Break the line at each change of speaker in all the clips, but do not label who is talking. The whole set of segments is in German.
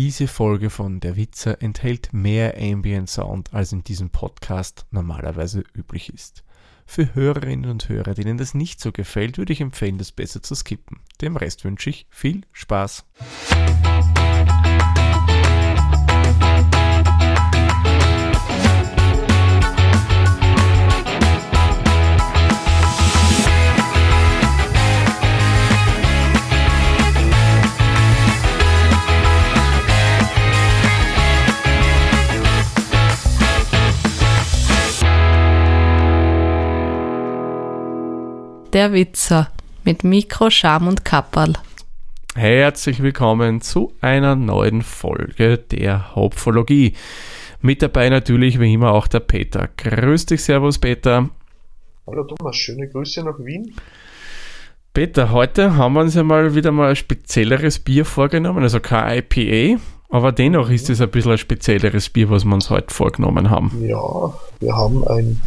Diese Folge von Der Witzer enthält mehr Ambient Sound, als in diesem Podcast normalerweise üblich ist. Für Hörerinnen und Hörer, denen das nicht so gefällt, würde ich empfehlen, das besser zu skippen. Dem Rest wünsche ich viel Spaß.
Der Witzer mit Mikro, Scham und Kapperl.
Herzlich willkommen zu einer neuen Folge der Hopfologie. Mit dabei natürlich wie immer auch der Peter. Grüß dich, Servus Peter.
Hallo Thomas, schöne Grüße nach Wien.
Peter, heute haben wir uns ja mal wieder mal ein spezielleres Bier vorgenommen, also kein IPA, aber dennoch ist es ein bisschen ein spezielleres Bier, was wir uns heute vorgenommen haben.
Ja, wir haben ein,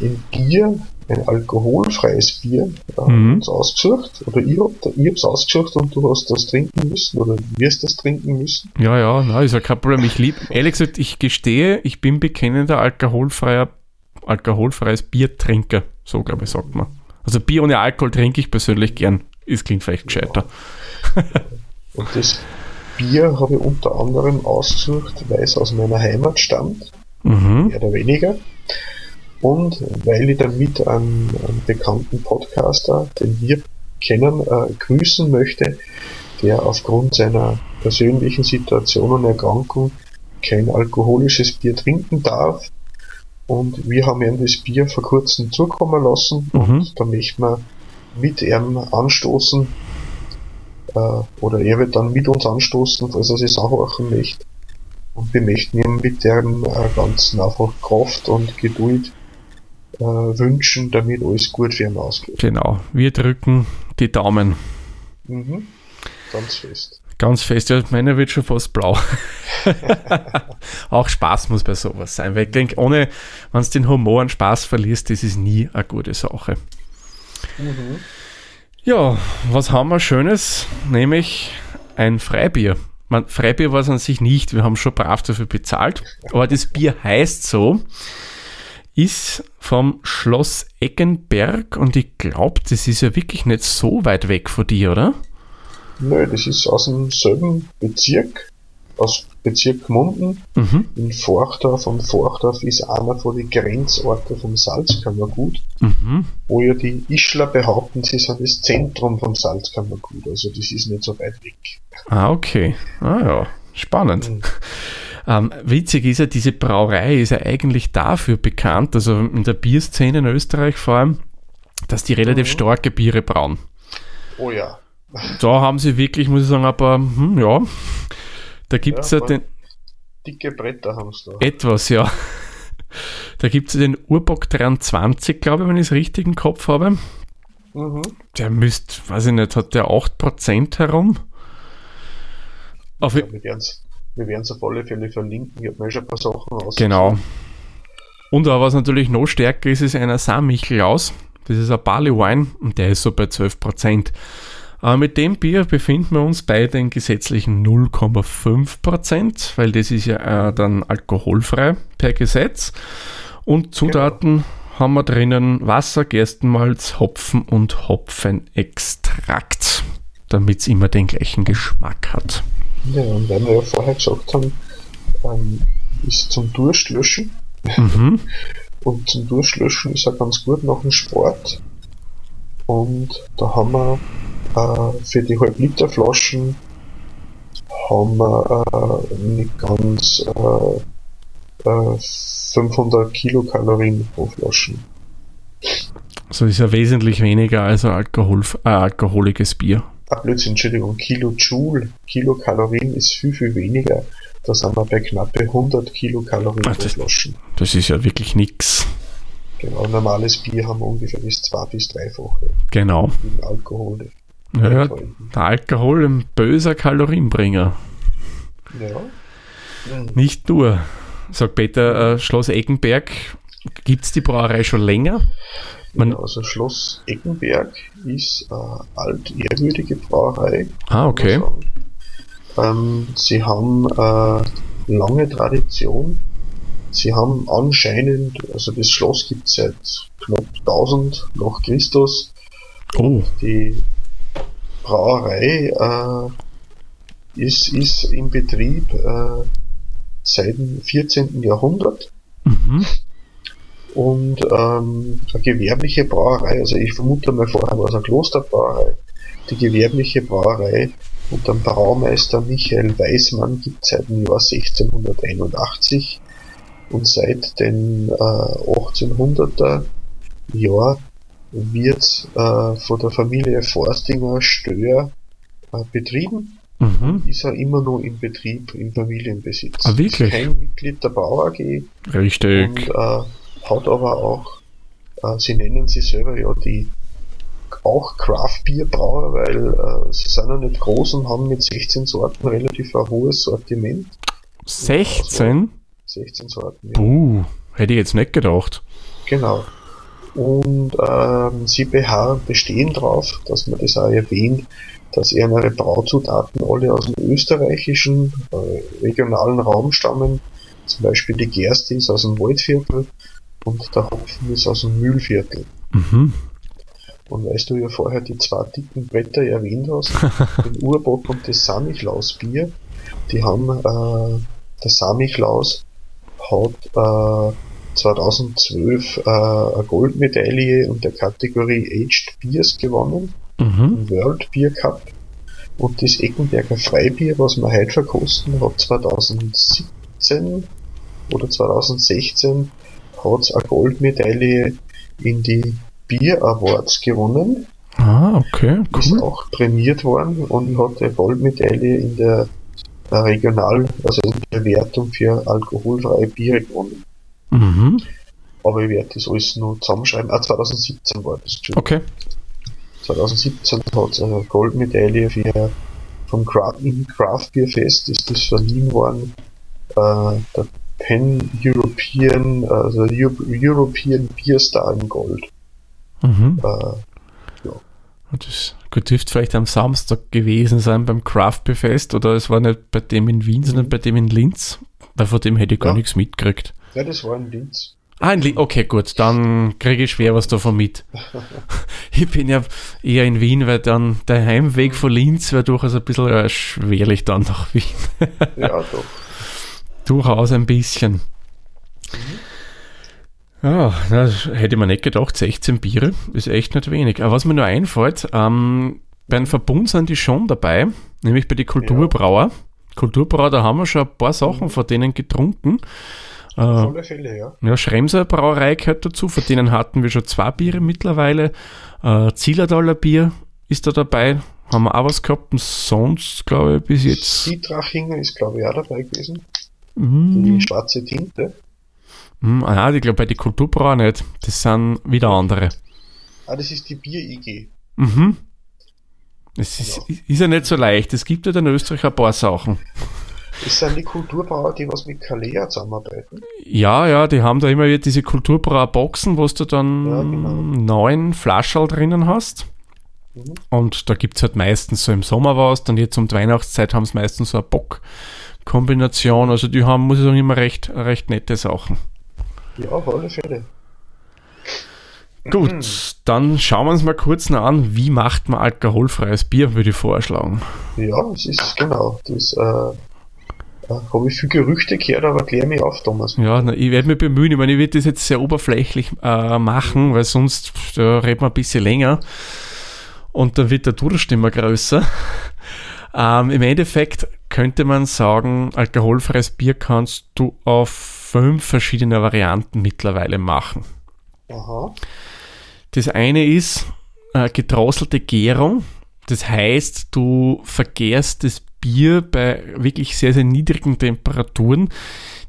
ein Bier, ein alkoholfreies Bier äh,
Mhm.
uns ausgesucht. Oder ich, hab, ich hab's ausgesucht und du hast das trinken müssen oder wirst das trinken müssen.
Ja, ja, na, ist ja kein Problem. Ich lieb, ehrlich gesagt, ich gestehe, ich bin bekennender alkoholfreier, alkoholfreies Biertrinker. So, glaube ich, sagt man. Also Bier ohne Alkohol trinke ich persönlich gern. Es klingt vielleicht gescheiter.
Und das Bier habe ich unter anderem ausgesucht, weil es aus meiner Heimat stammt,
Mhm.
mehr oder weniger. Und weil ich damit einen, einen bekannten Podcaster, den wir kennen, äh, grüßen möchte, der aufgrund seiner persönlichen Situation und Erkrankung kein alkoholisches Bier trinken darf. Und wir haben ihm das Bier vor kurzem zukommen lassen.
Mhm.
Und da möchten wir mit ihm anstoßen. Äh, oder er wird dann mit uns anstoßen, falls er sich anhorchen möchte. Und wir möchten ihm mit dem äh, ganzen einfach Kraft und Geduld äh, wünschen, damit alles gut für ihn ausgeht.
Genau. Wir drücken die Daumen.
Mhm. Ganz fest.
Ganz fest. Ja, meine wird schon fast blau. Auch Spaß muss bei sowas sein. Weil ich denke, ohne, wenn du den Humor und Spaß verlierst, das ist nie eine gute Sache.
Mhm.
Ja, was haben wir Schönes? Nämlich ein Freibier. Man, Freibier war es an sich nicht, wir haben schon brav dafür bezahlt, aber das Bier heißt so, ist vom Schloss Eggenberg und ich glaube, das ist ja wirklich nicht so weit weg von dir, oder?
Nö, das ist aus demselben Bezirk, aus Bezirk Munden,
Mhm.
in Forchdorf. Und Forchdorf ist einer von den Grenzorten vom Salzkammergut,
Mhm.
wo ja die Ischler behaupten, sie sind das Zentrum vom Salzkammergut. Also das ist nicht so weit weg.
Ah, okay. Ah ja, spannend.
Mhm.
Ähm, witzig ist ja, diese Brauerei ist ja eigentlich dafür bekannt, also in der Bierszene in Österreich vor allem, dass die relativ
Mhm.
starke Biere brauen.
Oh ja.
Da haben sie wirklich, muss ich sagen, aber hm, ja, da gibt es ja,
Ja,
den,
Dicke Bretter haben sie da.
etwas, ja. Da gibt es den Urbock 23, glaube ich, wenn ich es richtig im Kopf habe.
Mhm.
Der müsste, weiß ich nicht, hat der 8% herum? Auf,
Ja, wir wir werden's auf alle Fälle verlinken. Ich habe mir schon ein paar Sachen aus.
Genau. Und aber was natürlich noch stärker ist, ist einer Samichlaus. Das ist ein Barley Wine und der ist so bei 12%. Aber mit dem Bier befinden wir uns bei den gesetzlichen 0,5%, weil das ist ja äh, dann alkoholfrei per Gesetz. Und Zutaten haben wir drinnen Wasser, Gerstenmalz, Hopfen und Hopfenextrakt, damit es immer den gleichen Geschmack hat.
Ja, und weil wir ja vorher gesagt haben, ähm, ist zum Durstlöschen.
Mhm.
Und zum Durstlöschen ist er ganz gut nach dem Sport. Und da haben wir äh, für die Halb-Liter-Flaschen haben wir äh, nicht ganz äh, äh, 500 Kilokalorien pro Flaschen.
So ist ja wesentlich weniger als ein Alkohol, äh, alkoholiges Bier.
Ah, Blödsinn, Entschuldigung, Kilojoule, Kilokalorien ist viel, viel weniger. Da sind wir bei knappe 100 Kilokalorien
Ach,
pro
das-
Flaschen.
Das ist ja wirklich nix.
Genau, normales Bier haben wir ungefähr das zwei- bis dreifache
Genau.
im Alkohol.
Ja, der Alkohol ein böser Kalorienbringer.
ja. Hm.
Nicht nur. Sagt Peter, äh, Schloss Eggenberg, gibt es die Brauerei schon länger? Man-
also Schloss Eckenberg ist eine altehrwürdige Brauerei.
Ah, okay.
Ähm, sie haben äh, lange Tradition. Sie haben anscheinend, also das Schloss gibt es seit knapp 1000 nach Christus.
Oh.
Die Brauerei äh, ist, ist im Betrieb äh, seit dem 14. Jahrhundert.
Mhm.
Und ähm, eine gewerbliche Brauerei, also ich vermute mal vorher war es eine Klosterbrauerei. Die gewerbliche Brauerei unter dem Braumeister Michael Weismann gibt es seit dem Jahr 1681 und seit den äh, 1800er Jahr wird äh, von der Familie Forstinger Stör äh, betrieben.
Mhm.
Ist er immer noch im Betrieb, im Familienbesitz.
Ah, wirklich?
Ist kein Mitglied der Bau AG
Richtig.
und äh, hat aber auch, äh, sie nennen sie selber ja die auch Craft Beer Brauer, weil äh, sie sind ja nicht groß und haben mit 16 Sorten relativ ein hohes Sortiment.
16?
16 Sorten. Ja.
Puh, hätte ich jetzt nicht gedacht.
Genau. Und ähm, sie beharren, bestehen drauf, dass man das auch erwähnt, dass ihre Brauzutaten alle aus dem österreichischen äh, regionalen Raum stammen. Zum Beispiel die Gerste ist aus dem Waldviertel und der Hopfen ist aus dem Mühlviertel.
Mhm.
Und weißt du ja vorher die zwei dicken Bretter erwähnt hast, den Urbock und das Samichlaus-Bier, die haben, äh, der Samichlaus hat äh, 2012 äh, eine Goldmedaille in der Kategorie Aged Beers gewonnen,
Mhm.
im World Beer Cup. Und das Eckenberger Freibier, was wir heute verkosten, hat 2017 oder 2016 hat eine Goldmedaille in die Beer Awards gewonnen
Ah, okay,
ist
cool.
auch prämiert worden und hat eine Goldmedaille in der äh, Regional, also in der Wertung für alkoholfreie Biere gewonnen.
Mhm.
Aber ich werde das alles nur zusammenschreiben. Ah, 2017 war das.
Okay.
2017 hat es eine Goldmedaille für vom Craft, Craft Beer Fest ist das verliehen worden. Äh, der Pan European, also Eu- European Beer Star in Gold.
Mhm.
Äh,
Und Das gut, dürfte vielleicht am Samstag gewesen sein beim Craft Beer Fest oder es war nicht bei dem in Wien, sondern bei dem in Linz. Weil von dem hätte ich gar
Ja.
nichts mitgekriegt.
ja, das war ein Linz.
Ah, in Linz. Okay, gut, dann kriege ich schwer was davon mit. ich bin ja eher in Wien, weil dann der Heimweg von Linz wäre durchaus ein bisschen äh, schwerlich dann nach Wien.
Ja, doch.
Durchaus ein bisschen. Ja, das hätte man nicht gedacht. 16 Biere ist echt nicht wenig. Aber was mir nur einfällt, ähm, beim Verbund sind die schon dabei, nämlich bei den Kulturbrauer. Kulturbrauer, da haben wir schon ein paar Sachen von denen getrunken. Äh,
Fälle, ja.
ja, Schremser Brauerei gehört dazu, von denen hatten wir schon zwei Biere mittlerweile. Äh, Zillertaler Bier ist da dabei, haben wir auch was gehabt und sonst, glaube ich, bis jetzt.
Siedrachinger ist, glaube ich, auch dabei gewesen.
Mm,
Die schwarze Tinte.
mm, ah, ich glaube bei den Kulturbrauer nicht. Das sind wieder andere.
Ah, das ist die Bier-IG.
Mhm. Es ist, ist ja nicht so leicht. Es gibt ja in Österreich ein paar Sachen.
Das sind die Kulturbrauer, die was mit Kalea zusammenarbeiten.
Ja, ja, die haben da immer wieder diese Kulturbrauer-Boxen, wo du dann
Ja, genau.
neun Flaschen drinnen hast.
Mhm.
Und da gibt es halt meistens so im Sommer was, dann jetzt um die Weihnachtszeit haben sie meistens so eine Bock-Kombination. Also die haben, muss ich sagen, immer recht, recht nette Sachen.
Ja, Fälle.
Gut, dann schauen wir uns mal kurz noch an, wie macht man alkoholfreies Bier, würde ich vorschlagen.
Ja, es ist genau. Das äh, äh, habe ich viel Gerüchte gehört, aber klär mich auf, Thomas.
Ja, na, ich werde mich bemühen. Ich meine, ich werde das jetzt sehr oberflächlich äh, machen, weil sonst da reden wir ein bisschen länger und dann wird der Durst immer größer. Ähm, Im Endeffekt könnte man sagen, alkoholfreies Bier kannst du auf fünf verschiedene Varianten mittlerweile machen.
Aha.
Das eine ist äh, gedrosselte Gärung. Das heißt, du vergärst das Bier bei wirklich sehr, sehr niedrigen Temperaturen,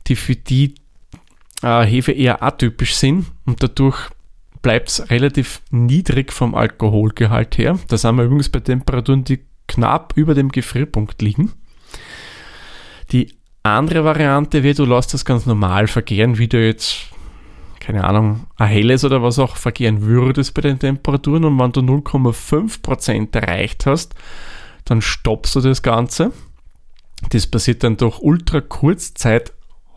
die für die äh, Hefe eher atypisch sind und dadurch bleibt es relativ niedrig vom Alkoholgehalt her. Da sind wir übrigens bei Temperaturen, die knapp über dem Gefrierpunkt liegen. Die andere Variante wäre, du lässt das ganz normal vergären, wie du jetzt keine Ahnung, ein helles oder was auch vergären würdest bei den Temperaturen und wenn du 0,5% erreicht hast, dann stoppst du das Ganze Das passiert dann durch ultra Kurzzeit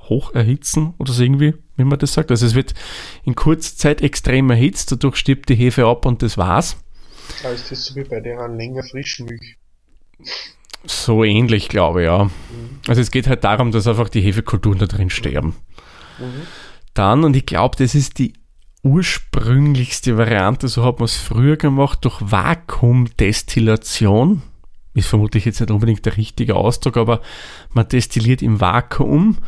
hocherhitzen oder so irgendwie, wie man das sagt. Also es wird in kurzer Zeit extrem erhitzt, dadurch stirbt die Hefe ab und das war's.
Da ist das so wie bei der länger Frischmilch.
So ähnlich, glaube ich, ja. Also es geht halt darum, dass einfach die Hefekulturen da drin sterben. Dann, und ich glaube, das ist die ursprünglichste Variante, so hat man es früher gemacht, durch Vakuumdestillation. Ist vermutlich jetzt nicht unbedingt der richtige Ausdruck, aber man destilliert im Vakuum,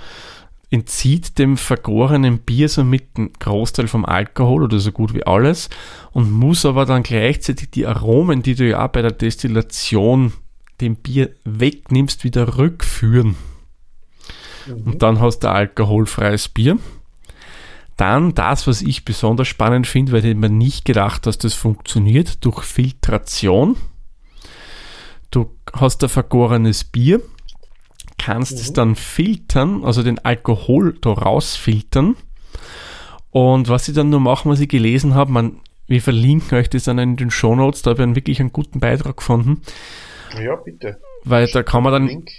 entzieht dem vergorenen Bier somit einen Großteil vom Alkohol oder so gut wie alles und muss aber dann gleichzeitig die Aromen, die du ja auch bei der Destillation dem Bier wegnimmst, wieder rückführen. Und dann hast du alkoholfreies Bier. Dann das, was ich besonders spannend finde, weil ich mir nicht gedacht, dass das funktioniert, durch Filtration. Du hast ein vergorenes Bier, kannst es dann filtern, also den Alkohol da rausfiltern. Und was sie dann nur machen, was ich gelesen habe, man, wir verlinken euch das dann in den Shownotes, da habe ich einen wirklich einen guten Beitrag gefunden,
Ja, bitte.
weil da kann man dann
Link.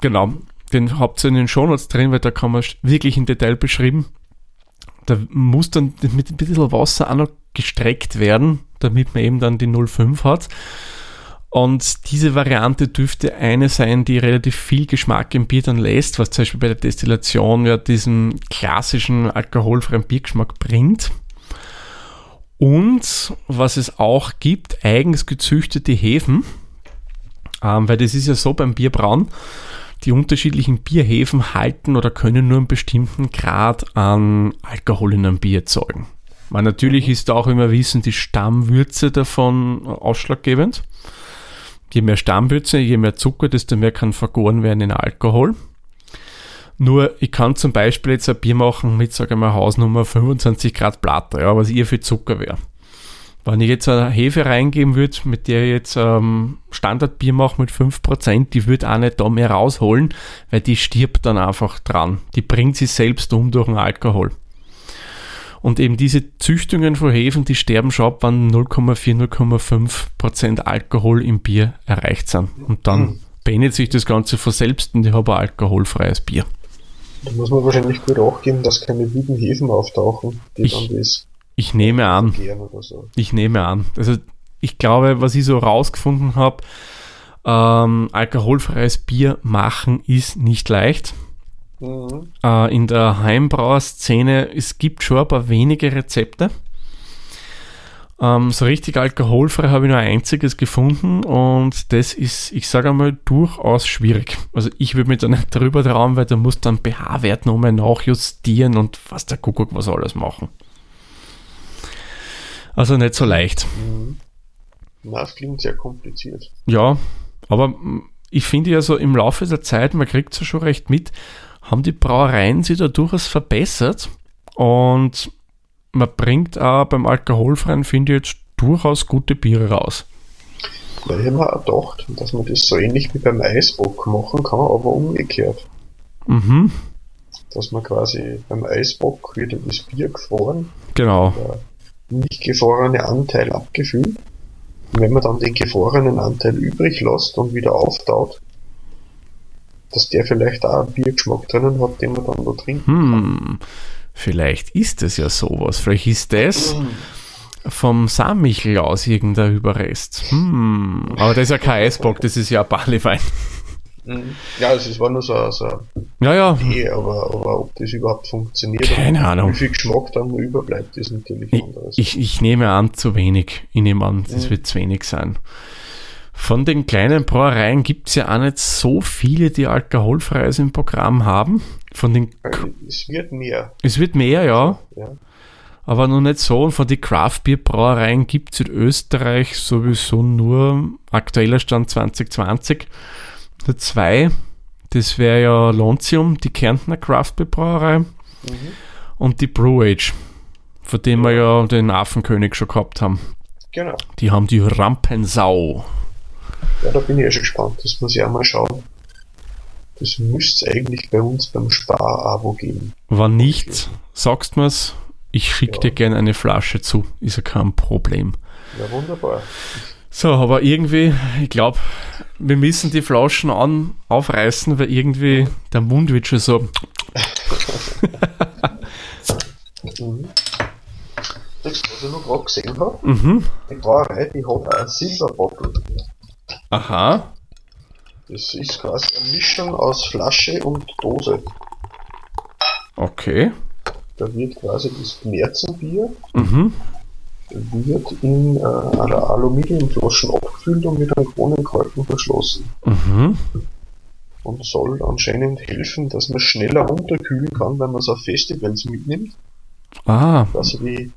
Genau, den habt ihr in den Shownotes drin, weil da kann man wirklich im Detail beschrieben. Da muss dann mit ein bisschen Wasser auch noch gestreckt werden, damit man eben dann die 0,5 hat. Und diese Variante dürfte eine sein, die relativ viel Geschmack im Bier dann lässt, was zum Beispiel bei der Destillation ja diesen klassischen alkoholfreien Biergeschmack bringt. Und was es auch gibt, eigens gezüchtete Hefen, ähm, weil das ist ja so beim Bierbrauen, die unterschiedlichen Bierhefen halten oder können nur einen bestimmten Grad an Alkohol in einem Bier erzeugen. Weil natürlich ist da auch, wie wir wissen, die Stammwürze davon ausschlaggebend. Je mehr Stammwürze, je mehr Zucker, desto mehr kann vergoren werden in Alkohol. Nur, ich kann zum Beispiel jetzt ein Bier machen mit, sage ich mal, Hausnummer 25 Grad Platte, ja, was ihr für Zucker wäre. Wenn ich jetzt eine Hefe reingeben würde, mit der ich jetzt ähm, Standardbier mache mit 5%, die würde auch nicht da mehr rausholen, weil die stirbt dann einfach dran. Die bringt sich selbst um durch den Alkohol. Und eben diese Züchtungen von Hefen, die sterben schon ab, wenn 0,4, 0,5% Alkohol im Bier erreicht sind. Und dann beendet sich das Ganze von selbst und ich habe ein alkoholfreies Bier.
Da muss man wahrscheinlich gut achten, dass keine wilden Hefen auftauchen, die
Ich-
dann das
Ich nehme an,
so.
Ich nehme an. Also ich glaube, was ich so rausgefunden habe, ähm, alkoholfreies Bier machen ist nicht leicht.
Mhm.
Äh, in der Heimbrauerszene, es gibt schon ein paar wenige Rezepte. Ähm, so richtig alkoholfrei habe ich nur ein einziges gefunden und das ist, ich sage einmal, durchaus schwierig. Also ich würde mich da nicht drüber trauen, weil da muss dann pH-Wert nochmal nachjustieren und was der Kuckuck was alles machen. Also nicht so leicht.
Na, das klingt sehr kompliziert.
Ja, aber ich finde ja so im Laufe der Zeit, man kriegt es ja schon recht mit, haben die Brauereien sich da durchaus verbessert und man bringt auch beim Alkoholfreien, finde ich jetzt durchaus gute Biere raus.
Da hätte man auch gedacht, dass man das so ähnlich wie beim Eisbock machen kann, aber umgekehrt.
Mhm,
Dass man quasi beim Eisbock wird das Bier gefroren,
genau.
der nicht gefrorene Anteil abgefüllt. Und wenn man dann den gefrorenen Anteil übrig lässt und wieder auftaut, dass der vielleicht auch einen Biergeschmack drinnen hat, den man dann da trinkt.
Hm, vielleicht ist es ja sowas. Vielleicht ist das vom Sammichel aus irgendein Überrest. Hm, aber das ist ja kein Eisbock, das ist ja ein Barleywein.
Ja, also es war nur so, so eine
Ja, ja,
Idee, aber, aber ob das überhaupt funktioniert
Keine
und
Ahnung.
wie viel Geschmack dann überbleibt, ist natürlich
Ich,
anderes.
ich, ich nehme an, zu wenig. Ich nehme an, das wird zu wenig sein. Von den kleinen Brauereien gibt es ja auch nicht so viele, die alkoholfreies im Programm haben. Von den,
Weil es wird mehr.
es wird mehr, ja,
Ja.
aber noch nicht so. Und von den Craft Beer Brauereien gibt es in Österreich sowieso nur aktueller Stand 2020. Nur zwei. Das wäre ja Lontium, die Kärntner Craft Beer Brauerei und die Brew Age, von dem wir ja den Affenkönig schon gehabt haben.
Genau.
Die haben die Rampensau.
Ja, da bin ich ja schon gespannt. Das muss ich auch mal schauen. Das müsste es eigentlich bei uns beim Spar-Abo geben.
War nicht, sagst mir's, ich schicke
Ja.
dir gerne eine Flasche zu, ist ja kein Problem.
Ja, wunderbar.
So, aber irgendwie, ich glaube, wir müssen die Flaschen an, aufreißen, weil irgendwie der Mund wird schon so.
Mhm. Das, was ich noch gerade gesehen habe,
Mhm.
die Brauerei, die hat ein Silberbottle.
Aha.
Das ist quasi eine Mischung aus Flasche und Dose.
Okay.
Da wird quasi das Märzenbier
Mhm.
wird in äh, einer Aluminiumflasche abgefüllt und mit einem Kronenkorken verschlossen.
Mhm.
Und soll anscheinend helfen, dass man schneller runterkühlen kann, wenn man es auf Festivals mitnimmt.
Ah.
Also die,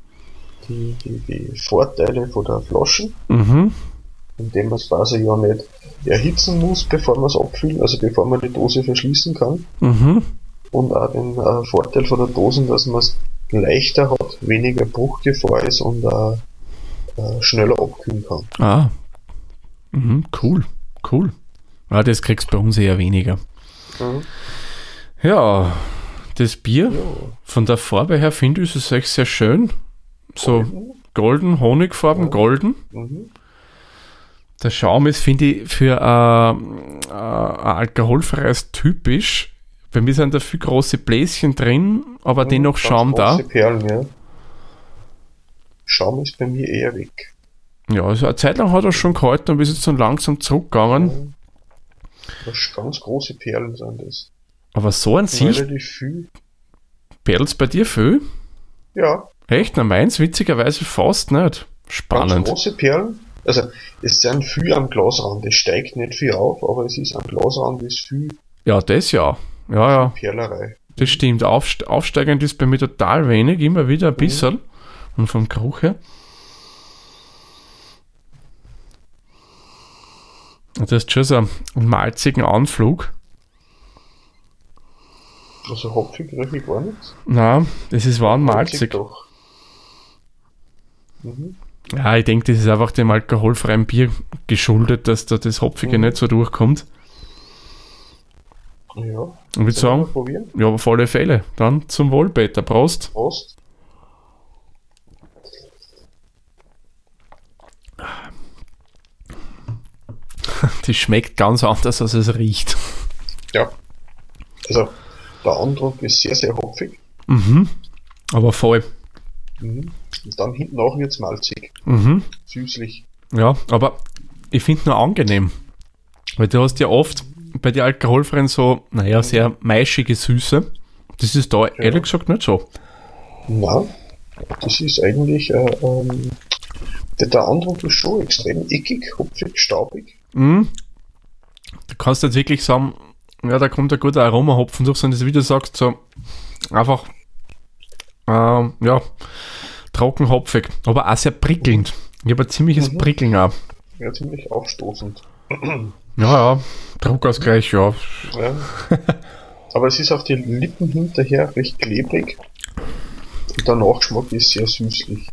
die, die, die Vorteile von der Flaschen,
Mhm.
Indem man es quasi ja nicht erhitzen muss, bevor man es abfüllt, also bevor man die Dose verschließen kann.
Mhm.
Und auch den äh, Vorteil von der Dosen, dass man es leichter hat, weniger Bruchgefahr ist und äh, äh, schneller abkühlen kann.
Ah. Mhm. Cool. Cool. Ah, das kriegst du bei uns eher weniger.
Mhm.
Ja, das Bier,
Ja.
von der Farbe her finde ich es echt sehr schön. So golden, Honigfarben, golden.
Mhm.
Der Schaum ist, finde ich, für äh, äh, ein alkoholfreies typisch. Bei mir sind da viel große Bläschen drin, aber dennoch
Ganz
Schaum da.
große Perlen, ja. Schaum ist bei mir eher weg.
Ja, also eine Zeit lang hat er schon gehalten und ist jetzt dann langsam zurückgegangen.
Das ganz große Perlen sind das.
Aber so an sich, perlt's bei dir viel?
Ja,
Echt? Na, meins witzigerweise fast nicht.
ganz
Spannend.
große Perlen. Also, es sind viel am Glasrand. Es steigt nicht viel auf, aber es ist am Glasrand ist viel
Ja, das ja. Ja, ja.
Perlerei.
Das stimmt. Aufst aufsteigend ist bei mir total wenig, immer wieder ein bisschen. Und vom Geruch her. Das ist schon so einen malzigen Anflug.
Also, hopfig rieche ich gar nichts.
Na, das ist warm
Malzig
malzig.
doch. Mhm.
Ja, ich denke, das ist einfach dem alkoholfreien Bier geschuldet, dass da das Hopfige
Mhm.
nicht so durchkommt.
Ja.
Ich würde sagen,
probieren?
ja, auf alle Fälle. Dann zum Wohl, Peter. Prost.
Prost.
Das schmeckt ganz anders, als es riecht.
Ja. Also, der Andruck ist sehr, sehr hopfig.
Mhm. Aber voll.
Mhm. Und dann hinten auch wird's malzig.
Mhm.
Süßlich.
Ja, aber ich finde nur angenehm. Weil du hast ja oft bei den alkoholfreien so, naja, sehr maischige Süße. Das ist da ehrlich gesagt nicht so.
Na, das ist eigentlich, äh, ähm, der, der Andruck ist schon extrem eckig, hopfig, staubig.
Mhm. Du kannst jetzt wirklich sagen, ja, da kommt ein guter Aromahopfen durch, sondern das, wie du sagst, so einfach, ähm, ja, trockenhopfig, aber auch sehr prickelnd. Ich habe ein ziemliches
Mhm.
Prickeln auch.
Ja, ziemlich aufstoßend.
Ja, ja, Druckausgleich, ja.
Ja. Aber es ist auf die Lippen hinterher recht klebrig. Und der Nachgeschmack ist sehr süßlich.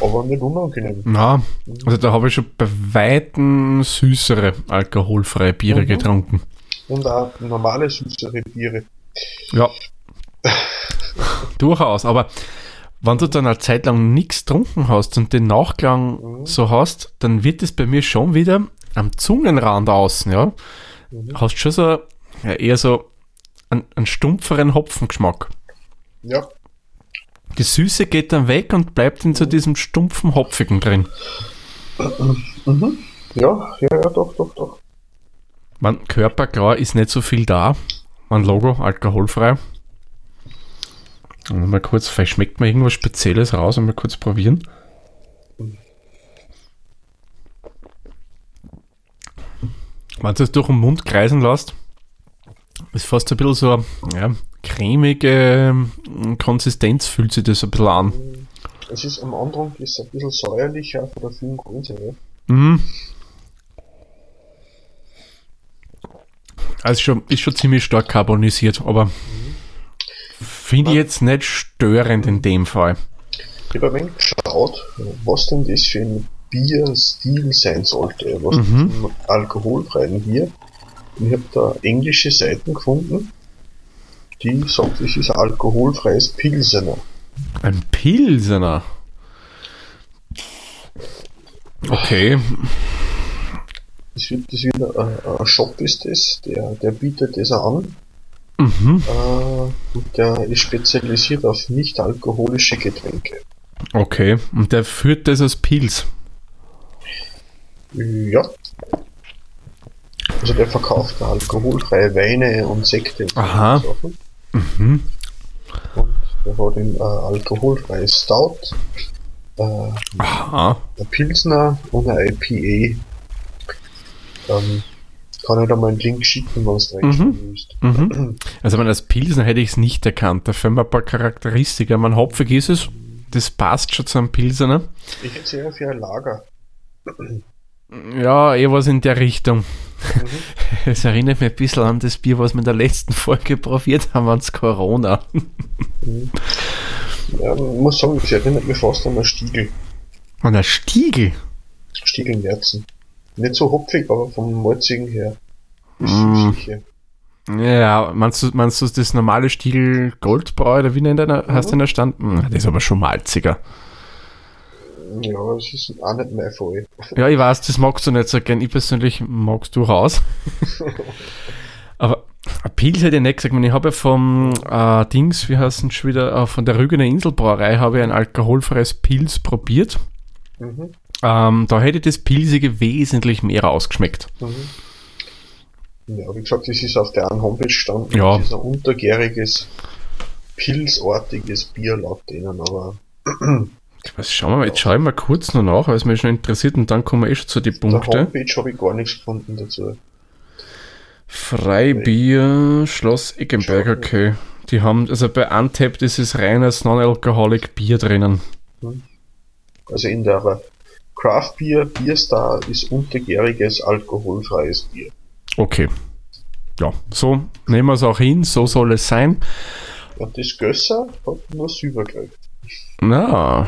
Aber nicht unangenehm.
Na, also da habe ich schon bei Weitem süßere alkoholfreie Biere
Mhm.
getrunken.
Und auch normale süßere Biere.
Ja. Durchaus, aber wenn du dann eine Zeit lang nichts getrunken hast und den Nachklang
Mhm.
so hast, dann wird es bei mir schon wieder am Zungenrand außen, ja.
Mhm.
Hast schon so ja, eher so einen, einen stumpferen Hopfengeschmack.
Ja,
Die Süße geht dann weg und bleibt in so
Mhm.
diesem stumpfen Hopfigen drin.
ja, ja, ja, doch, doch, doch.
Man, Körper, klar, ist nicht so viel da. Mein Logo, alkoholfrei. Und mal kurz, vielleicht schmeckt mir irgendwas Spezielles raus und mal kurz probieren. Wenn du es durch den Mund kreisen lässt, ist fast ein bisschen so eine ja, cremige ähm, Konsistenz, fühlt sich das ein bisschen an.
Es ist am Anfang ist ein bisschen säuerlicher von der vielen Kohlensäure.
Mhm. Also schon, ist schon ziemlich stark carbonisiert, aber finde ich jetzt nicht störend in dem Fall.
Ich habe ein wenig geschaut, was denn das für ein Bierstil sein sollte, was
Mhm.
zum alkoholfreien Bier. Und ich habe da englische Seiten gefunden, die sagt, es ist ein alkoholfreies Pilsener.
Ein Pilsener. Okay.
Das wird, das wird ein, ein Shop ist das, der, der bietet das an.
Mhm.
Äh, und der ist spezialisiert auf nicht alkoholische Getränke.
Okay. Und der führt das als Pilz.
Ja. Also der verkauft alkoholfreie Weine und Sekte und
Aha.
Sachen.
Mhm.
Und der hat ein äh, alkoholfreies Stout, äh,
Aha.
ein Pilsner und ein IPA. Ähm, kann ich da mal einen Link schicken, wenn es reinschauen willst.
Mhm. Also man als Pilsner hätte ich es nicht erkannt. Da fehlen mir ein paar Charakteristika. Man hopfig ist es. Das passt schon zu einem Pilsener.
Ich hätte sehr für ein Lager.
Ja, eh was in der Richtung. Es erinnert mich ein bisschen an das Bier, was wir in der letzten Folge probiert haben, ans Corona.
Ja, man muss sagen, das erinnert mich fast an einen Stiegel.
An der Stiegel.
Stiegelnerzen. Nicht so hopfig, aber vom Malzigen her.
Mm. Ja, meinst du, meinst du das normale Stiegel Goldbräu oder wie nennt der, hast du denn da stand? Hm, Das ist aber schon malziger.
Ja, das ist auch nicht mein Fall.
Ja, ich weiß, das magst du nicht so gern. Ich persönlich mag's durchaus. Aber ein Pilz hätte ich nicht gesagt. Ich, habe ja vom äh, Dings, wie heißt denn schon wieder, äh, von der Rügener Inselbrauerei habe ich ein alkoholfreies Pilz probiert.
Mhm.
Ähm, da hätte das Pilzige wesentlich mehr rausgeschmeckt.
Mhm. Ja, wie gesagt, das ist auf der einen Homepage gestanden.
Ja.
Das ist ein untergäriges, pilzartiges Bier laut denen, aber
Was schauen wir mal, jetzt schaue ich mal kurz noch nach, weil es mich schon interessiert und dann kommen wir eh schon zu den
auf der
Punkten.
Homepage habe ich gar nichts gefunden dazu.
Freibier, Schloss Eggenberg, okay. Die haben, also bei Untapped ist es reines Non-Alcoholic Bier drinnen.
Also in der Craft Beer Bierstar ist untergäriges, alkoholfreies Bier.
Okay. Ja, so nehmen wir es auch hin, so soll es sein.
Und das Gösser hat nur Silber gekriegt.
Na,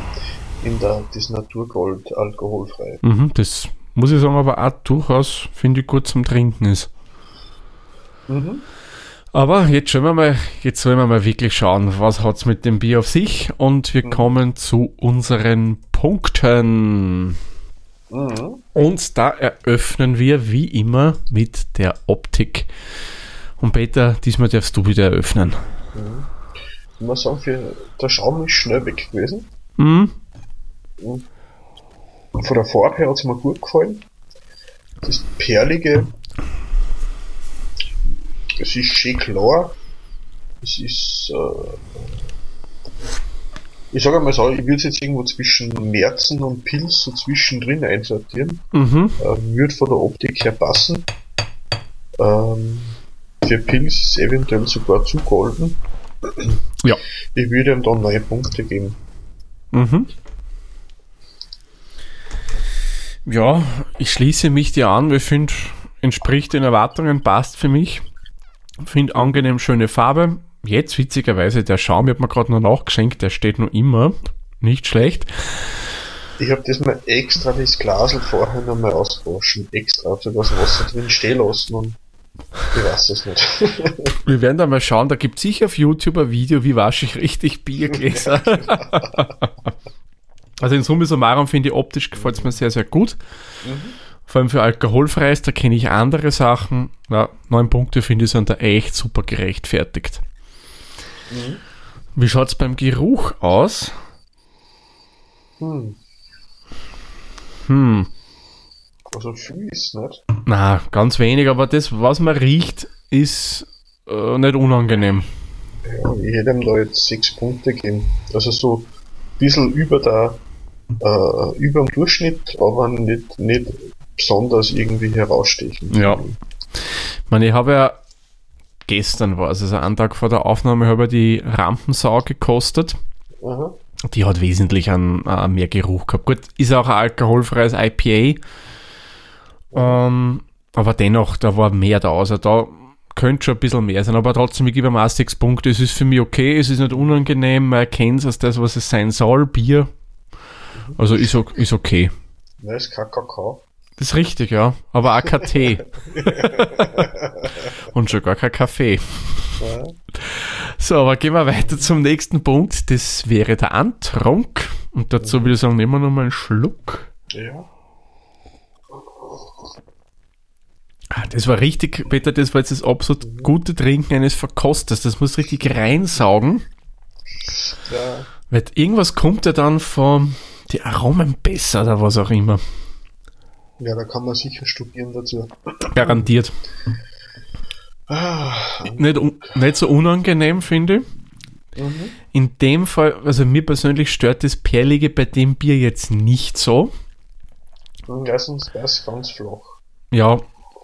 In der, das Naturgold alkoholfrei.
mhm, das muss ich sagen, aber auch durchaus, finde ich, gut zum Trinken ist.
Mhm.
Aber jetzt schauen wir mal, jetzt sollen wir mal wirklich schauen, was hat es mit dem Bier auf sich und wir kommen zu unseren Punkten.
Mhm.
Und da eröffnen wir wie immer mit der Optik. Und Peter, diesmal darfst du wieder eröffnen.
Ich muss sagen, für, der Schaum ist schnell weg gewesen.
Hm?
Und von der Farbe her hat es mir gut gefallen. Das Perlige, es ist schön klar. Es ist, äh, ich sage mal so, ich würde es jetzt irgendwo zwischen Märzen und Pilz so zwischendrin einsortieren.
Mhm.
Äh, würde von der Optik her passen. Ähm, für Pilz ist eventuell sogar zu golden.
Ja.
Ich würde ihm dann neue Punkte geben.
Mhm. Ja, ich schließe mich dir an. Ich finde, entspricht den Erwartungen, passt für mich. Finde angenehm schöne Farbe. Jetzt witzigerweise der Schaum, ich habe mir gerade noch nachgeschenkt, der steht noch immer. Nicht schlecht.
Ich habe das mal extra das Glasel vorher noch mal ausgewaschen. Extra, sogar das Wasser drin stehen lassen und ich weiß es nicht.
Wir werden da mal schauen, da gibt es sicher auf YouTube ein Video, wie wasche ich richtig Biergläser. also in Summe summarum finde ich optisch gefällt es mir sehr, sehr gut. Vor allem für alkoholfreies, da kenne ich andere Sachen. Ja, neun Punkte finde ich sind da echt super gerechtfertigt. Wie schaut es beim Geruch aus?
Hm.
Hm,
Also viel ist nicht.
na, ganz wenig, aber das, was man riecht, ist äh, nicht unangenehm.
Ja, ich hätte ihm da jetzt sechs Punkte gegeben. Also so ein bisschen über der äh, über dem Durchschnitt, aber nicht, nicht besonders irgendwie herausstechen.
Ja. Ich meine, ich habe ja gestern war es, also einen Tag vor der Aufnahme, habe ich die Rampensau gekostet.
Aha.
Die hat wesentlich an, äh, mehr Geruch gehabt. Gut, ist auch ein alkoholfreies IPA. Ähm, aber dennoch, da war mehr da. Also da könnte schon ein bisschen mehr sein. Aber trotzdem, ich gebe ihm auch sechs Punkte. Es ist für mich okay, es ist nicht unangenehm. Man erkennt es als das, was es sein soll. Bier. Also ist, ist okay.
Nein, ist kein Kakao.
Das ist richtig, ja. Aber auch kein Tee. Und schon gar kein Kaffee.
Ja.
So, aber gehen wir weiter zum nächsten Punkt. Das wäre der Antrunk. Und dazu mhm. würde ich sagen, nehmen wir nochmal einen Schluck.
Ja.
Ah, das war richtig, Peter, das war jetzt das absolut mhm. gute Trinken eines Verkosters. Das muss richtig reinsaugen.
Ja.
Weil irgendwas kommt ja dann von die Aromen besser oder was auch immer
ja, da kann man sicher studieren dazu.
Garantiert.
Ah,
Nicht, nicht so unangenehm, finde ich.
mhm.
In dem Fall, also mir persönlich stört das Perlige bei dem Bier jetzt nicht so.
Dann lass uns das ganz flach.
Ja,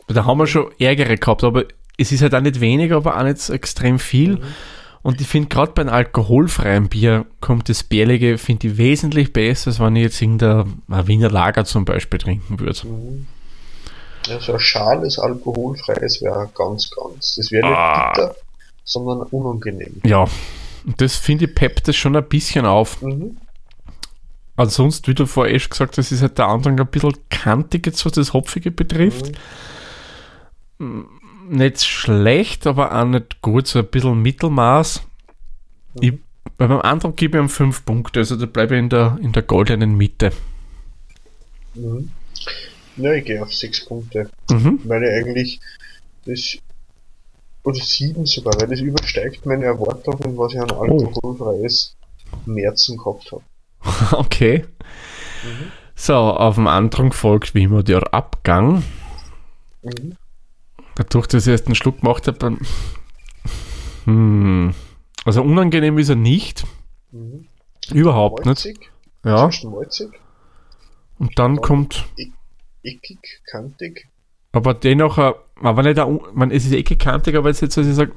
da haben wir schon Ärgere gehabt, aber es ist halt auch nicht weniger, aber auch nicht so extrem viel. Und ich finde, gerade bei einem alkoholfreien Bier kommt das Bärlige, finde ich, wesentlich besser, als wenn ich jetzt irgendein ein Wiener Lager zum Beispiel trinken würde.
Mhm. Ja, so ein schales alkoholfreies wäre ganz, ganz. Das wäre nicht
Ah.
bitter, sondern unangenehm.
Ja, und das finde ich peppt das schon ein bisschen auf.
Mhm.
Ansonsten, wie du vorher eh schon gesagt hast, ist halt der Andrang ein bisschen kantig, jetzt was das Hopfige betrifft. Nicht schlecht, aber auch nicht gut, so ein bisschen Mittelmaß. Ich, bei beim Andrang gebe ich ihm 5 Punkte, also da bleibe ich in der, in der goldenen Mitte.
Mhm. Ja, ich gehe auf sechs Punkte.
Mhm.
Weil ich eigentlich das oder sieben sogar, weil das übersteigt meine Erwartungen, was ich an alkoholfreies Märzen gehabt habe.
Okay. So, auf dem Andrang folgt wie immer der Abgang.
Mhm.
Dadurch, dass ich erst einen Schluck gemacht habe, dann- hm. also unangenehm ist er nicht.
Mhm.
Überhaupt nicht.
Malzig,
Ja,
zwischen malzig,
und dann kommt
eckig, kantig.
Aber dennoch, äh, aber nicht, ein, man, es ist eh kantig, aber jetzt, jetzt, dass ich sage,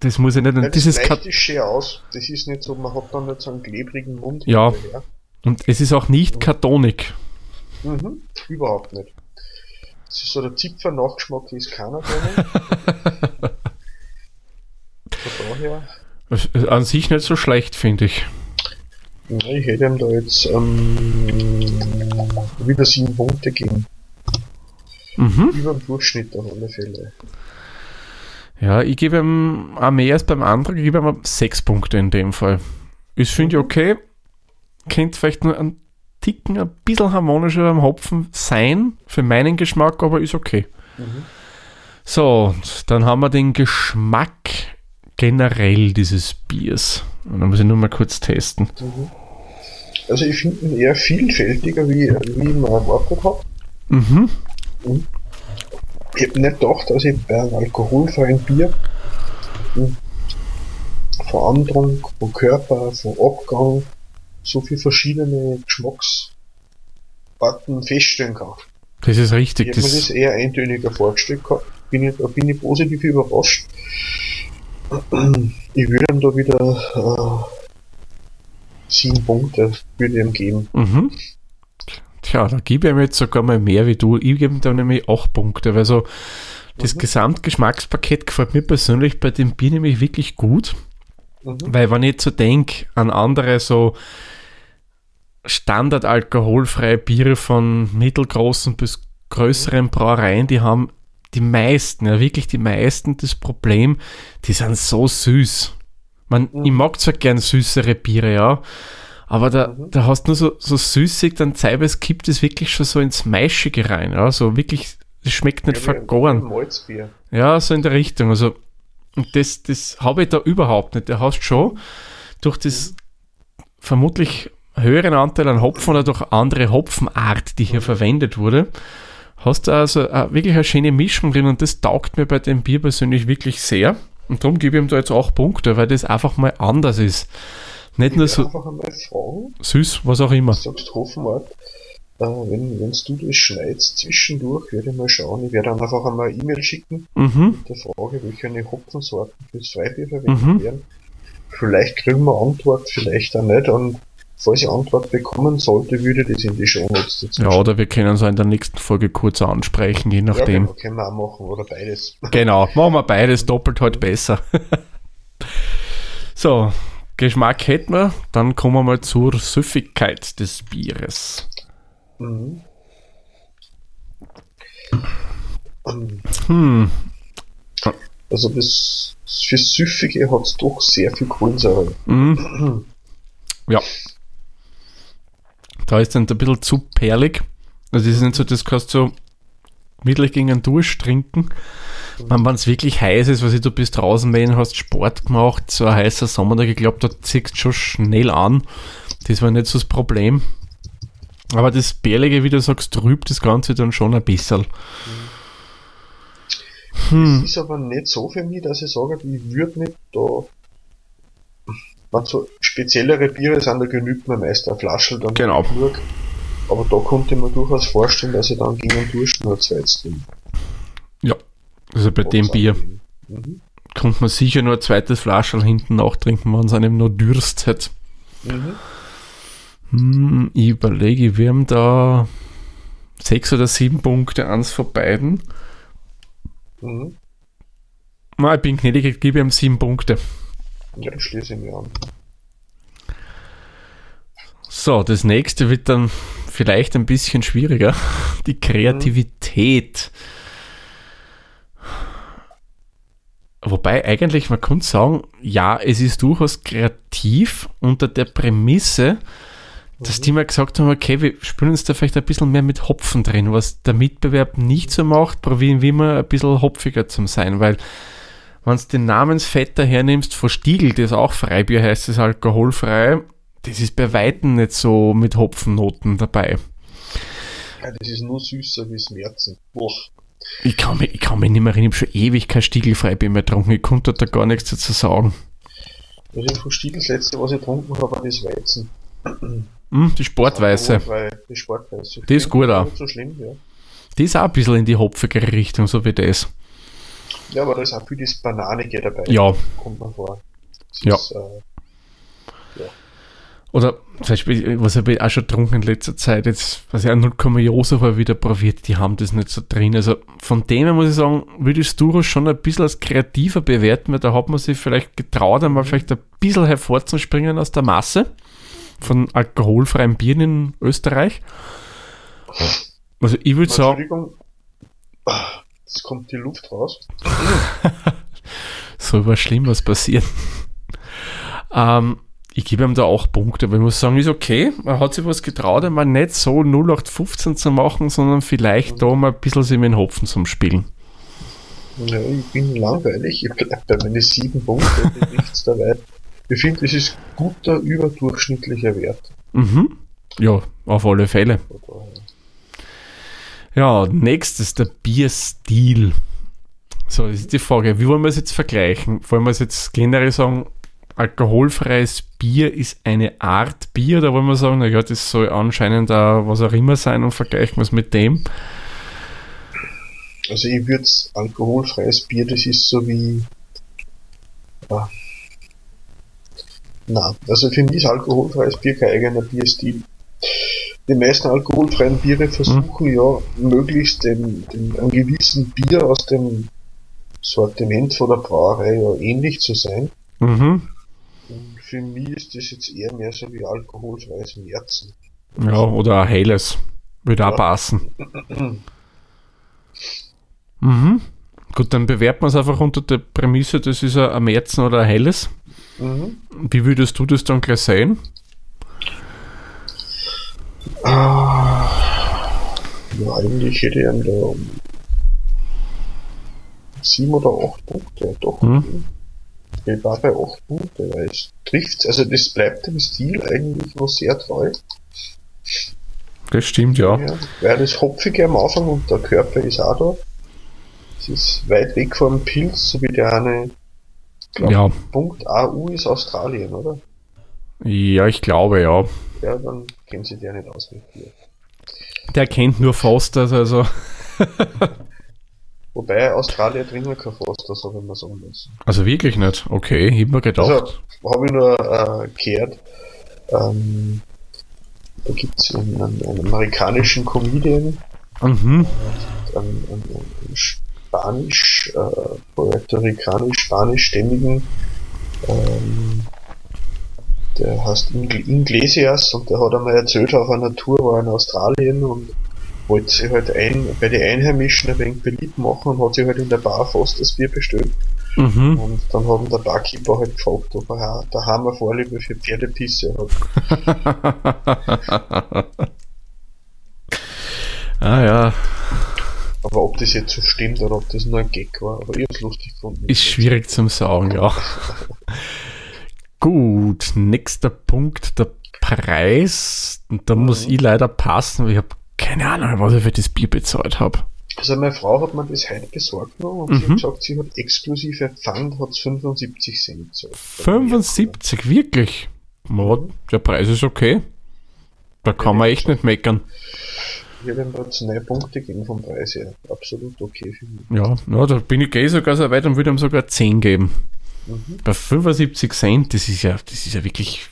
das muss ich nicht,
Ja, das
Kat
ist schön aus. Das ist nicht so, man hat dann nicht so einen klebrigen Mund.
Ja.
hinterher.
und es ist auch nicht kartonig.
Mhm. Überhaupt nicht. So der Zipfer-Nachgeschmack ist keiner drin. Von daher,
An sich nicht so schlecht, finde ich.
ja, ich hätte ihm da jetzt ähm, wieder sieben Punkte geben.
Mhm.
Über dem Durchschnitt auf alle Fälle.
Ja, ich gebe ihm auch mehr als beim anderen, ich gebe ihm sechs Punkte in dem Fall. Ist, finde ich, okay. Könnte vielleicht nur ein Ticken ein bisschen harmonischer am Hopfen sein, für meinen Geschmack, aber ist okay.
Mhm.
So, dann haben wir den Geschmack generell dieses Biers. Und dann muss ich nur mal kurz testen.
Also ich finde ihn eher vielfältiger, wie, wie ich mir erwartet habe.
Mhm.
Ich habe nicht gedacht, dass ich bei einem alkoholfreien Bier von Andrang, von Körper, von Abgang so viele verschiedene Geschmacksarten feststellen kann.
Das ist
Ich
richtig.
hätte mir das eher eintöniger vorgestellt gehabt. Bin ich, da bin ich positiv überrascht. Ich würde ihm da wieder äh, sieben Punkte würde ich ihm geben.
mhm. Tja, da gebe ich ihm jetzt sogar mal mehr wie du. Ich gebe ihm da nämlich acht Punkte, weil so das
Mhm.
Gesamtgeschmackspaket gefällt mir persönlich bei dem Bier nämlich wirklich gut.
Mhm.
Weil wenn ich jetzt so denke an andere so standardalkoholfreie Biere von mittelgroßen bis größeren Brauereien, die haben die meisten, ja wirklich die meisten das Problem, die sind so süß. Man,
Mhm.
Ich mag zwar gern süßere Biere, ja, aber da,
Mhm.
da hast du nur so, so süßig, dann teilweise kippt es wirklich schon so ins Maischige rein, ja, so wirklich, es schmeckt nicht
Ja,
vergoren.
Malzbier.
Ja, so in der Richtung. Also, und das, das habe ich da überhaupt nicht. Du hast schon durch das vermutlich höheren Anteil an Hopfen oder durch andere Hopfenart, die hier verwendet wurde, hast du also äh, wirklich eine schöne Mischung drin und das taugt mir bei dem Bier persönlich wirklich sehr. Und darum gebe ich ihm da jetzt auch Punkte, weil das einfach mal anders ist. Nicht
Ich
nur so
einfach einmal fragen,
süß, was auch immer.
du sagst Hofenmark, äh, wenn wenn's du das schneidest zwischendurch, werde ich mal schauen. Ich werde dann einfach einmal eine E-Mail schicken
Mhm.
mit der Frage, welche Hopfensorten fürs Freibier verwendet
Mhm.
werden. Vielleicht kriegen wir Antwort, vielleicht auch nicht. Und falls ich Antwort bekommen sollte, würde ich das in die Shownotes dazu
Ja, oder wir können es in der nächsten Folge kurz ansprechen, je
Ja,
nachdem.
genau, können wir auch machen, oder beides.
Genau, machen wir beides doppelt halt besser. so, Geschmack hätten wir, dann kommen wir mal zur Süffigkeit des Bieres.
Mhm. Ähm,
Hm,
Also das für Süffige hat es doch sehr viel Kohlensäure.
hm. Ja. Da ist dann ein bisschen zu perlig. Also das ist nicht so, das kannst du gemütlich gegen einen Durst trinken. Mhm. Wenn es wirklich heiß ist, was ich, du bist draußen wenn hast Sport gemacht, so ein heißer Sommertag, ich glaube, da ziehst du schon schnell an. Das war nicht so das Problem. Aber das Bärlige, wie du sagst, trübt das Ganze dann schon ein bisschen.
Hm. Das ist aber nicht so für mich, dass ich sage, ich würde nicht da. Wenn so speziellere Biere sind, da genügt mir meist eine Flasche dann
genau.
genug. Aber da konnte man durchaus vorstellen, dass ich dann gegen einen Durst nur zwei trinke.
Ja, also bei dem Bier mhm. kommt man sicher nur ein zweites Flaschel hinten nachtrinken, wenn es einem noch Durst hat. Mhm. Hm, ich überlege, wir haben da sechs oder sieben Punkte, eins von beiden. Mhm. Na, ich bin gnädig, ich gebe ihm sieben Punkte.
Ja, ich schließe mich an.
So, das nächste wird dann vielleicht ein bisschen schwieriger. Die Kreativität. Wobei eigentlich, man könnte sagen, ja, es ist durchaus kreativ unter der Prämisse, dass die mal gesagt haben, okay, wir spüren uns da vielleicht ein bisschen mehr mit Hopfen drin, was der Mitbewerb nicht so macht, probieren wir mal ein bisschen hopfiger zu sein, weil wenn du den Namensvetter hernimmst von Stiegel, das auch Freibier heißt, das alkoholfrei, das ist bei Weitem nicht so mit Hopfennoten dabei.
Ja, das ist nur süßer wie Schmerzen. Boah.
Ich kann, mich, ich kann mich nicht mehr erinnern, ich habe schon ewig kein Stiegelfreibier mehr getrunken, ich konnte da gar nichts dazu sagen.
Also von Stiegel das letzte, was ich getrunken habe, war das Weizen.
Mm, die Sportweiße.
Die Sportweiße.
Die ist gut auch.
So schlimm, ja.
Die ist auch ein bisschen in die hopfige Richtung, so wie das.
Ja, aber da ist auch viel das Bananige dabei.
Ja.
Kommt man vor. Das
ja. Ist, äh, ja. Oder zum Beispiel, was habe ich auch schon getrunken in letzter Zeit, jetzt, was ich auch 0, Josef wieder probiert, die haben das nicht so drin. Also von dem her muss ich sagen, würde ich Sturo schon ein bisschen als kreativer bewerten, weil da hat man sich vielleicht getraut, einmal vielleicht ein bisschen hervorzuspringen aus der Masse von alkoholfreien Bieren in Österreich. Also ich würde sagen. Entschuldigung,
es kommt die Luft raus.
so was Schlimmes passiert. ähm, ich gebe ihm da auch Punkte, weil ich muss sagen, ist okay. Er hat sich was getraut, einmal nicht so 0815 zu machen, sondern vielleicht mhm. da mal ein bisschen sich mit den Hopfen zum Spielen.
Ja, ich bin langweilig. Ich bleibe bei meinen sieben Punkten, nichts dabei. Ich finde, es ist guter, überdurchschnittlicher Wert.
Mhm. Ja, auf alle Fälle. Ja, nächstes der Bierstil. So, das ist die Frage, wie wollen wir es jetzt vergleichen? Wollen wir es jetzt generell sagen, alkoholfreies Bier ist eine Art Bier, oder wollen wir sagen, naja, das soll anscheinend auch was auch immer sein und vergleichen wir es mit dem?
Also ich würde alkoholfreies Bier, das ist so wie ah, na, also für mich ist alkoholfreies Bier kein eigener Bierstil. Die meisten alkoholfreien Biere versuchen mhm. ja möglichst den, den, einen gewissen Bier aus dem Sortiment von der Brauerei ja ähnlich zu sein.
Mhm.
Und für mich ist das jetzt eher mehr so wie alkoholfreies Märzen.
Ja, oder ein helles. Würde ja. auch passen. mhm. Gut, dann bewerten wir es einfach unter der Prämisse, das ist ein Märzen oder ein helles. Mhm. Wie würdest du das dann gleich sehen?
Ah, ja, eigentlich hätte ich einen da sieben oder acht Punkte, doch. Mhm. Ich war bei acht Punkte, weil es trifft, also das bleibt dem Stil eigentlich noch sehr treu.
Das stimmt, ja.
ja weil das Hopfige am Anfang und der Körper ist auch da. Es ist weit weg vom Pilz, so wie der eine glaub, ja. Punkt AU ist Australien, oder?
Ja, ich glaube, ja.
Ja, dann kennen sie der nicht aus mit dir.
Der kennt nur Fosters, also.
Wobei Australier trinken kein Foster, so wenn man sagen muss.
Also wirklich nicht? Okay, ich hab mir gedacht. Also,
habe ich nur äh, gehört, ähm, da gibt es einen, einen, amerikanischen Comedian,
mhm.
äh, einen, einen, einen Spanisch, äh, Puerto Ricanisch, Spanischstämmigen, ähm, der heißt Inglesias und der hat einmal erzählt, auf einer Tour war in Australien und wollte sich halt ein, bei den Einheimischen ein wenig beliebt machen und hat sich halt in der Bar fast das Bier bestellt. Mhm. Und dann hat ihn der Barkeeper halt gefragt, ob er da haben wir Vorliebe für Pferdepisse hat.
ah ja.
Aber ob das jetzt so stimmt oder ob das nur ein Gag war, aber ich hab's lustig gefunden.
Ist schwierig zum sagen, ja. Gut, nächster Punkt, der Preis. Und da muss
Mhm.
ich leider passen, weil ich habe keine Ahnung, was ich für das Bier bezahlt habe.
Also meine Frau hat mir das heute besorgt noch und sie
Mhm.
hat gesagt, sie hat exklusive Pfand hat 75 Cent gezahlt.
75, wirklich? Ja, der Preis ist okay. Da kann man echt nicht meckern.
Ich habe ihm da neun Punkte gegeben vom Preis her. Absolut okay für mich.
Ja, ja da bin ich eh sogar so weit und würde ihm sogar 10 geben.
Mhm.
Bei 75 Cent, das ist ja, das ist ja wirklich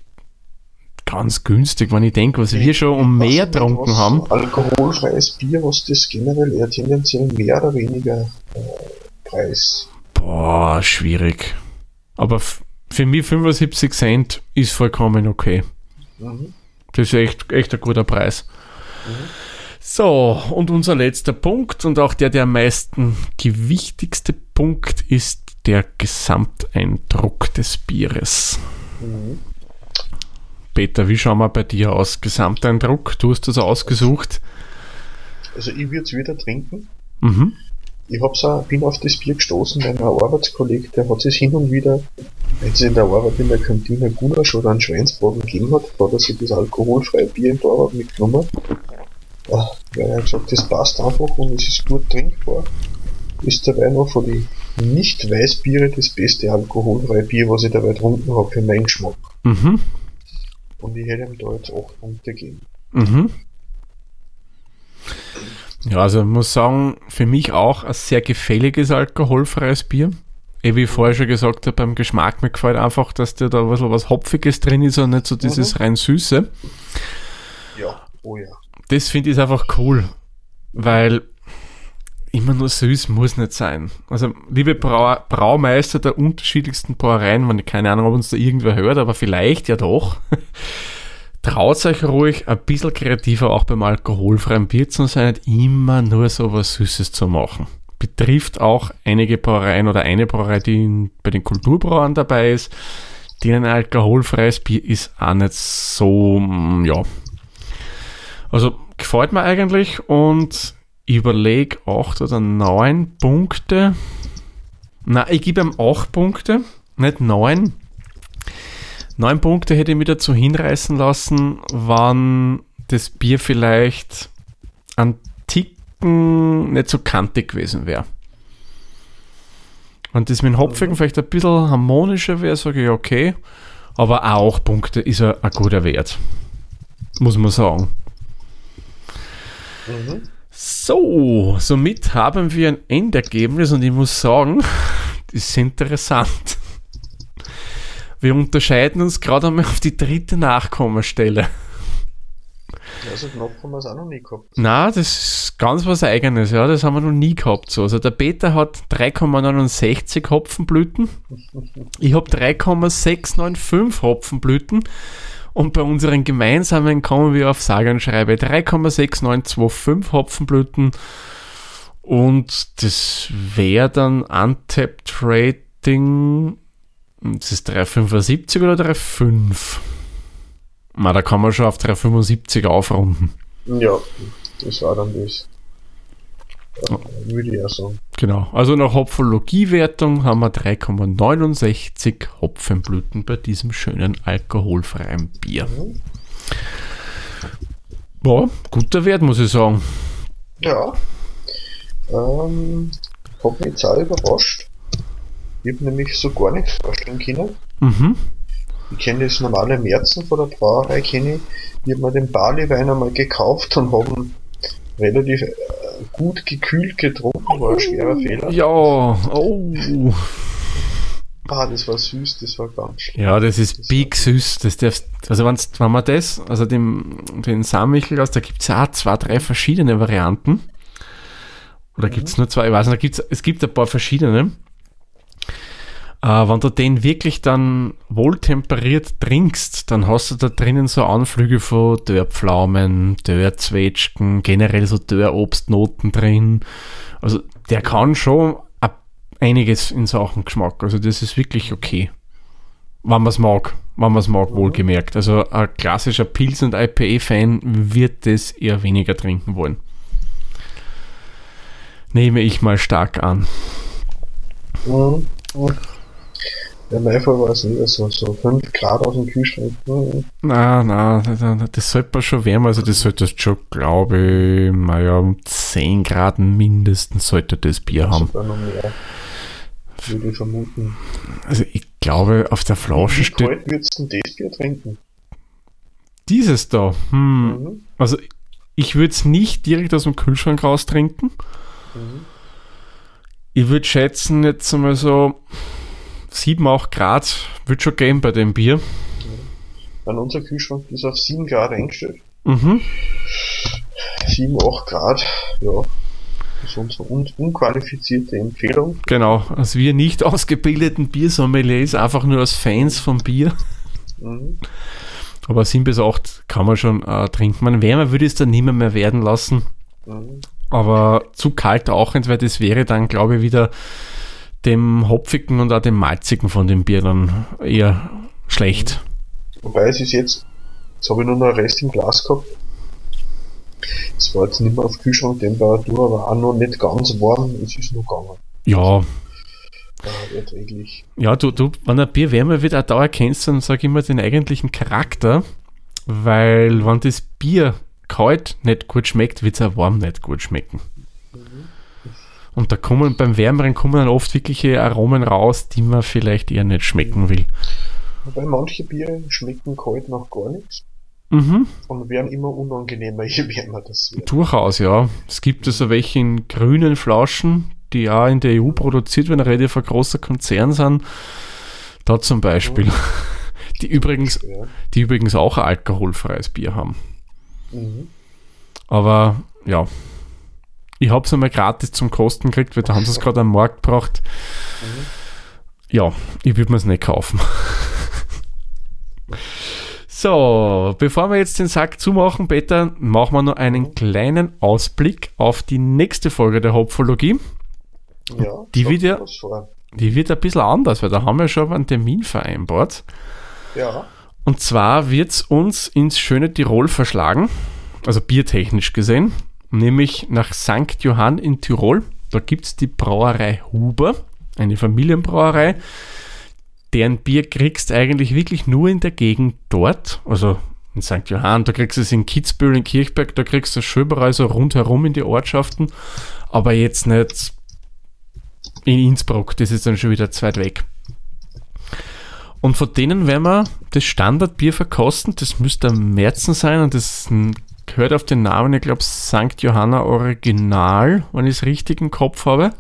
ganz günstig, wenn ich denke, was wir schon um mehr getrunken haben.
Alkoholfreies Bier, was das generell eher tendenziell mehr oder weniger äh, Preis.
Boah, schwierig. Aber für mich 75 Cent ist vollkommen okay.
Mhm.
Das ist echt, echt ein guter Preis. So, und unser letzter Punkt und auch der, der am meisten gewichtigste Punkt ist der Gesamteindruck des Bieres.
Mhm.
Peter, wie schauen wir bei dir aus? Gesamteindruck? Du hast das ausgesucht.
Also ich würde es wieder trinken.
Mhm.
Ich hab's auch, bin auf das Bier gestoßen, weil ein Arbeitskollege, der hat es hin und wieder, wenn es in der Arbeit in der Kantine Gulasch oder einen Schweinsbraten gegeben hat, hat er sich das alkoholfreie Bier in der Arbeit mitgenommen. Ah, Weil er hat gesagt, das passt einfach und es ist gut trinkbar. Ist dabei noch von den Nicht-Weißbiere das beste alkoholfreie Bier, was ich dabei getrunken habe für meinen Geschmack.
Mhm.
Und ich hätte ihm da jetzt 8 Punkte gegeben.
Mhm. Ja, also ich muss sagen, für mich auch ein sehr gefälliges alkoholfreies Bier. Eh, wie ich vorher schon gesagt habe, beim Geschmack mir gefällt einfach, dass da da bisschen was Hopfiges drin ist und nicht so dieses rein Süße.
Ja, oh ja.
Das finde ich einfach cool, weil immer nur süß muss nicht sein. Also, liebe Brau Braumeister der unterschiedlichsten Brauereien, wenn keine Ahnung, ob uns da irgendwer hört, aber vielleicht ja doch. Traut euch ruhig ein bisschen kreativer auch beim alkoholfreien Bier zu sein, nicht immer nur so was Süßes zu machen. Betrifft auch einige Brauereien oder eine Brauerei, die bei den Kulturbrauern dabei ist, denen ein alkoholfreies Bier ist auch nicht so, mm, ja. Also gefällt mir eigentlich und ich überlege 8 oder 9 Punkte. Na, ich gebe ihm 8 Punkte, nicht 9. 9 Punkte hätte ich mich dazu hinreißen lassen, wann das Bier vielleicht an Ticken nicht so kantig gewesen wäre. Wenn das mit dem Hopfigen vielleicht ein bisschen harmonischer wäre, sage ich okay. Aber auch Punkte ist ein, ein guter Wert. Muss man sagen.
Mhm.
So, somit haben wir ein Endergebnis und ich muss sagen, das ist interessant. Wir unterscheiden uns gerade einmal auf die dritte Nachkommastelle.
Ja, so knapp haben wir es auch noch nie gehabt.
Na, das ist ganz was Eigenes, ja, das haben wir noch nie gehabt. So. Also der Peter hat 3,69 Hopfenblüten, ich habe 3,695 Hopfenblüten und bei unseren gemeinsamen kommen wir auf sage und schreibe 3,6925 Hopfenblüten und das wäre dann Untapped Rating, das ist 3,75 oder 3,5? Na, da kann man schon auf 3,75 aufrunden.
Ja, das war dann das. Ja, würde ich auch sagen.
Genau. Also nach Hopfologiewertung haben wir 3,69 Hopfenblüten bei diesem schönen alkoholfreien Bier.
Mhm.
Ja, guter Wert, muss ich sagen.
Ja. Ähm, hat mich jetzt auch überrascht. Ich habe nämlich so gar nichts vorstellen können.
Mhm.
Ich kenne das normale Märzen von der Brauerei, kenne ich. Ich habe mir den Barleywein einmal gekauft und habe ihn relativ gut gekühlt getrunken, war ein schwerer Fehler.
Ja, oh.
Ah, das war süß, das war ganz schlimm.
Ja, das ist big süß. Das darfst, also wenn man das, also den, den Sammichel aus, da gibt es ja auch zwei, drei verschiedene Varianten. Oder gibt es nur zwei? Ich weiß nicht, da gibt's, es gibt ein paar verschiedene. Äh, wenn du den wirklich dann wohltemperiert trinkst, dann hast du da drinnen so Anflüge von Dörrpflaumen, Dörrzwetschgen, generell so Dörrobstnoten drin. Also der kann schon einiges in Sachen Geschmack. Also das ist wirklich okay. Wenn man es mag. Wenn man es mag, wohlgemerkt. Also ein klassischer Pilz- und IPA-Fan wird das eher weniger trinken wollen. Nehme ich mal stark an.
Mhm. mhm. Ja, Fall war es nicht so, so 5 Grad aus dem Kühlschrank.
Na, na, das sollte man schon wärmer, also das sollte schon, glaube ich, naja, um 10 Grad mindestens sollte das Bier haben.
Sogar noch mehr, würde ich vermuten.
Also ich glaube, auf der Flasche
Wie
steht
kalt würdest du denn das Bier trinken?
dieses da. Hm.
Mhm.
Also ich würde es nicht direkt aus dem Kühlschrank raus trinken.
Mhm.
Ich würde schätzen, jetzt einmal so 7, 8 Grad wird schon gehen bei dem Bier.
An unser Kühlschrank ist auf 7 Grad eingestellt.
Mhm.
7, 8 Grad, ja. Das ist unsere un unqualifizierte Empfehlung.
Genau, als wir nicht ausgebildeten Biersommeliers, einfach nur als Fans vom Bier.
Mhm.
Aber 7 bis 8 kann man schon äh, trinken. Man wärmer würde es dann nimmer mehr werden lassen.
Mhm.
Aber zu kalt auch nicht, weil das wäre dann, glaube ich, wieder dem Hopfigen und auch dem Malzigen von dem Bier dann eher schlecht.
Wobei es ist jetzt, jetzt habe ich nur noch einen Rest im Glas gehabt. Es war jetzt nicht mehr auf Kühlschranktemperatur, aber auch noch nicht ganz warm. Es ist noch gegangen.
Ja,
Äh, erträglich.
ja, du, du, wenn ein Bier wärmer wird, auch da erkennst du dann, sag ich immer, den eigentlichen Charakter. Weil, wenn das Bier kalt nicht gut schmeckt, wird es auch warm nicht gut schmecken. Und da kommen beim Wärmeren kommen dann oft wirkliche Aromen raus, die man vielleicht eher nicht schmecken will.
Wobei manche Biere schmecken kalt nach gar nichts
Mhm.
und werden immer unangenehmer, je wärmer das wird.
Durchaus, ja. Es gibt also welche in grünen Flaschen, die auch in der EU produziert werden, relativ ein großer Konzern sind. Da zum Beispiel. Die übrigens,
Ja.
die übrigens auch ein alkoholfreies Bier haben.
Mhm.
Aber ja, ich habe es einmal gratis zum Kosten gekriegt, weil da haben sie es gerade am Markt gebracht. Ja, ich würde mir es nicht kaufen. so, bevor wir jetzt den Sack zumachen, Peter, machen wir noch einen kleinen Ausblick auf die nächste Folge der Hopfologie.
Ja,
Die
was vor.
Die wird ein bisschen anders, weil da haben wir schon einen Termin vereinbart.
Ja,
Und zwar wird es uns ins schöne Tirol verschlagen, also biertechnisch gesehen, nämlich nach St. Johann in Tirol. Da gibt es die Brauerei Huber, eine Familienbrauerei. Deren Bier kriegst du eigentlich wirklich nur in der Gegend dort, also in St. Johann, da kriegst du es in Kitzbühel, in Kirchberg, da kriegst du es schon überall so rundherum in die Ortschaften, aber jetzt nicht in Innsbruck, das ist dann schon wieder zu weit weg. Und von denen werden wir das Standardbier verkosten. Das müsste am Märzen sein und das gehört auf den Namen, ich glaube, St. Johanna Original, wenn ich es richtig im Kopf habe.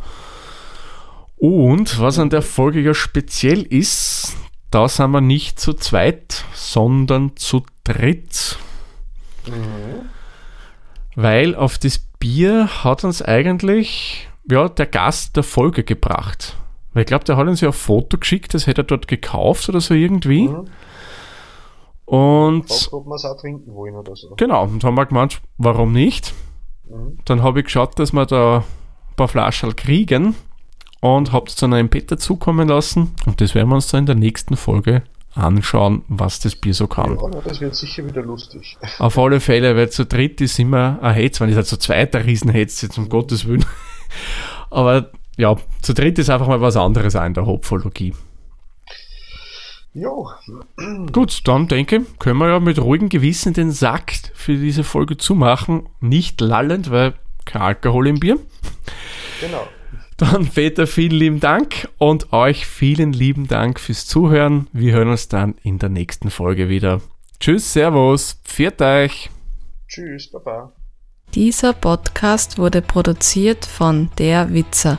Und was an der Folge ja speziell ist, da sind wir nicht zu zweit, sondern zu dritt. Weil auf das Bier hat uns eigentlich ja, der Gast der Folge gebracht. Weil ich glaube, der hat uns ja ein Foto geschickt, das hätte er dort gekauft oder so irgendwie.
Mhm.
Und
Fragt, ob wir es auch trinken wollen oder so.
genau, und haben wir gemeint, warum nicht?
Mhm.
Dann habe ich geschaut, dass wir da ein paar Flaschen kriegen und habe es dann einem Peter zukommen lassen. Und das werden wir uns dann in der nächsten Folge anschauen, was das Bier so kann.
Ja, das wird sicher wieder lustig.
Auf alle Fälle, weil zu dritt ist immer ein Hetz, wenn ich sage zu zweit ein Riesenhetz, jetzt um Gottes Willen. Aber ja, zu dritt ist einfach mal was anderes auch in der Hopfologie.
Jo,
Gut, dann denke ich, können wir ja mit ruhigem Gewissen den Sack für diese Folge zumachen. Nicht lallend, weil kein Alkohol im Bier.
genau.
Dann Peter, vielen lieben Dank und euch vielen lieben Dank fürs Zuhören. Wir hören uns dann in der nächsten Folge wieder. Tschüss, Servus, pfiat euch.
Tschüss, Baba.
Dieser Podcast wurde produziert von Der Witzer.